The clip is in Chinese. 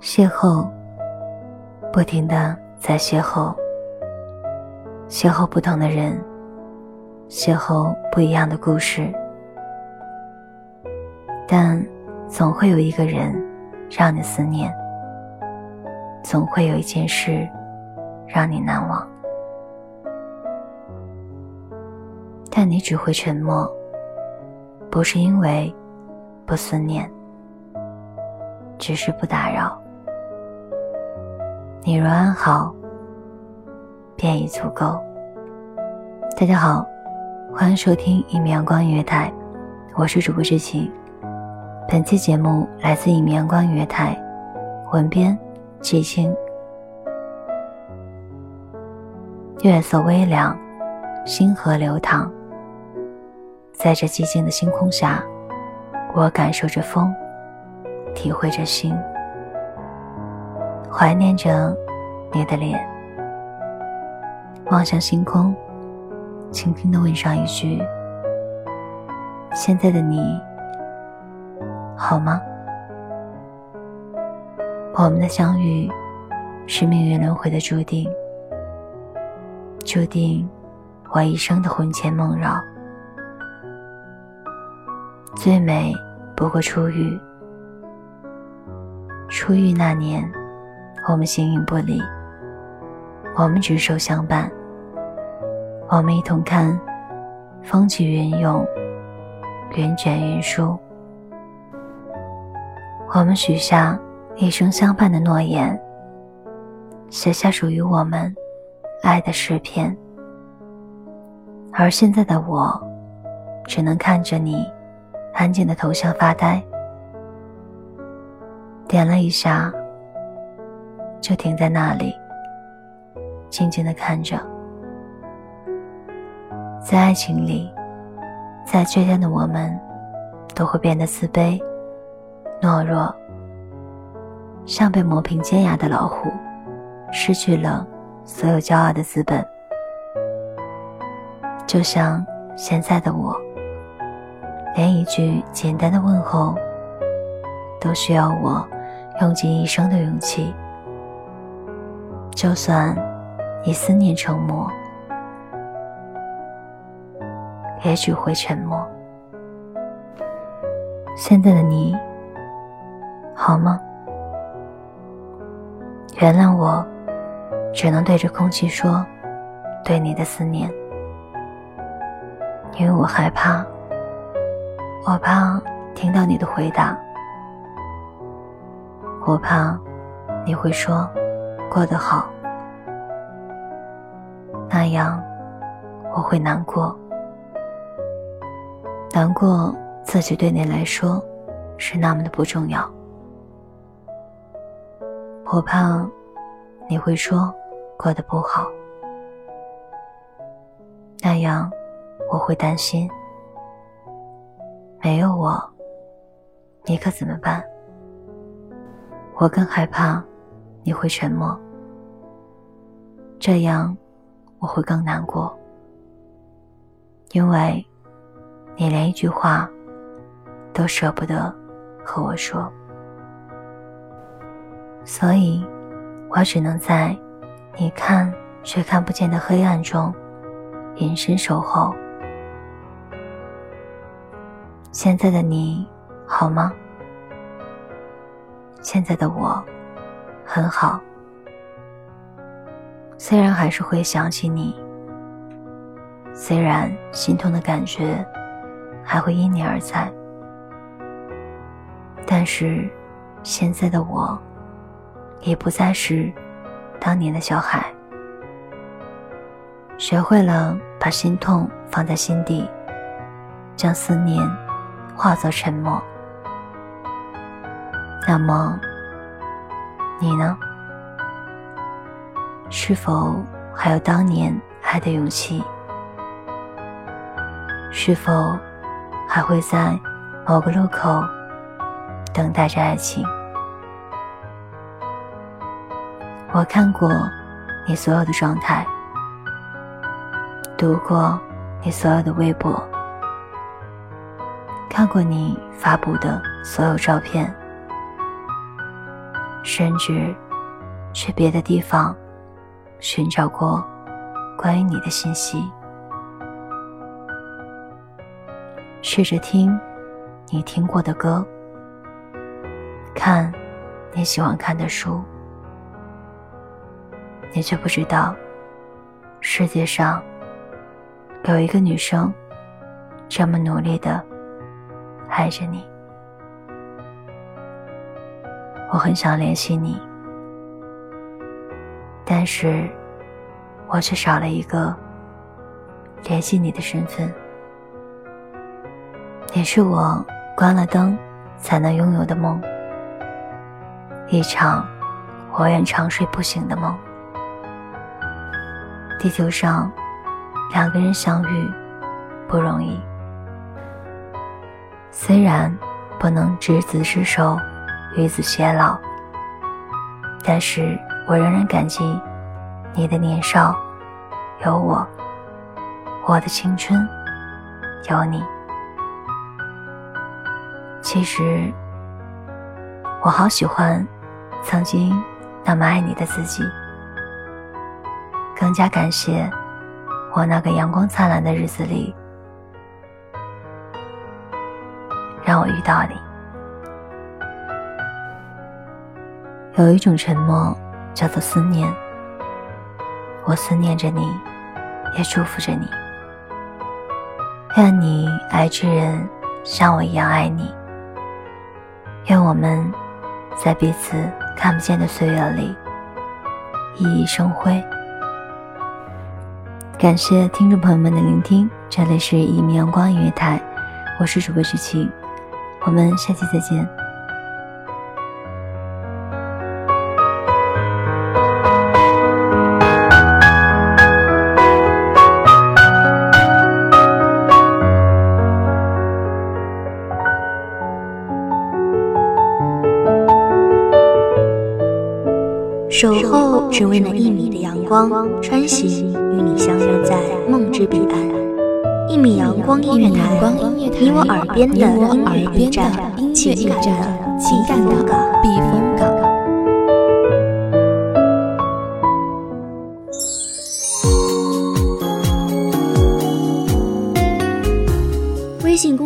邂逅，不停的在邂逅，邂逅不同的人，邂逅不一样的故事，但总会有一个人让你思念，总会有一件事让你难忘，但你只会沉默，不是因为不思念，只是不打扰。你若安好，便已足够。大家好，欢迎收听一米阳光音乐台，我是主播知晴。本期节目来自一米阳光音乐台，文编季青。月色微凉，星河流淌，在这寂静的星空下，我感受着风，体会着心。怀念着你的脸，望向星空，轻轻的问上一句：“现在的你好吗？”我们的相遇是命运轮回的注定，注定我一生的魂牵梦绕。最美不过初遇，初遇那年。我们形影不离，我们执手相伴，我们一同看风起云涌，云卷云舒。我们许下一生相伴的诺言，写下属于我们爱的诗篇。而现在的我，只能看着你安静的头像发呆，点了一下。就停在那里，静静的看着。在爱情里，再倔强的我们，都会变得自卑、懦弱，像被磨平尖牙的老虎，失去了所有骄傲的资本。就像现在的我，连一句简单的问候，都需要我用尽一生的勇气。就算以思念成魔，也许会沉默。现在的你，好吗？原谅我，只能对着空气说对你的思念，因为我害怕，我怕听到你的回答，我怕你会说。过得好，那样我会难过，难过自己对你来说是那么的不重要。我怕你会说过得不好，那样我会担心，没有我，你可怎么办？我更害怕。你会沉默，这样我会更难过，因为你连一句话都舍不得和我说，所以我只能在你看却看不见的黑暗中隐身守候。现在的你好吗？现在的我很好，虽然还是会想起你，虽然心痛的感觉还会因你而在，但是现在的我也不再是当年的小孩，学会了把心痛放在心底，将思念。化作沉默。那么，你呢？是否还有当年爱的勇气？是否还会在某个路口等待着爱情？我看过你所有的状态，读过你所有的微博。看过你发布的所有照片，甚至去别的地方寻找过关于你的信息，试着听你听过的歌，看你喜欢看的书，你却不知道，世界上有一个女生这么努力的。爱着你，我很想联系你，但是我却少了一个联系你的身份。你是我关了灯才能拥有的梦，一场我愿长睡不醒的梦。地球上两个人相遇不容易。虽然不能执子之手，与子偕老，但是我仍然感激你的年少有我，我的青春有你。其实我好喜欢曾经那么爱你的自己，更加感谢我那个阳光灿烂的日子里。让我遇到你。有一种沉默叫做思念，我思念着你，也祝福着你。愿你爱之人像我一样爱你。愿我们在彼此看不见的岁月里熠熠生辉。感谢听众朋友们的聆听，这里是一米阳光音乐台，我是主播徐晴。我们下期再见。守候只为那一米的阳光，穿行与你相约在梦之彼岸。一米阳光音乐台，你我耳边的音乐驿站，情感的情感的避风港。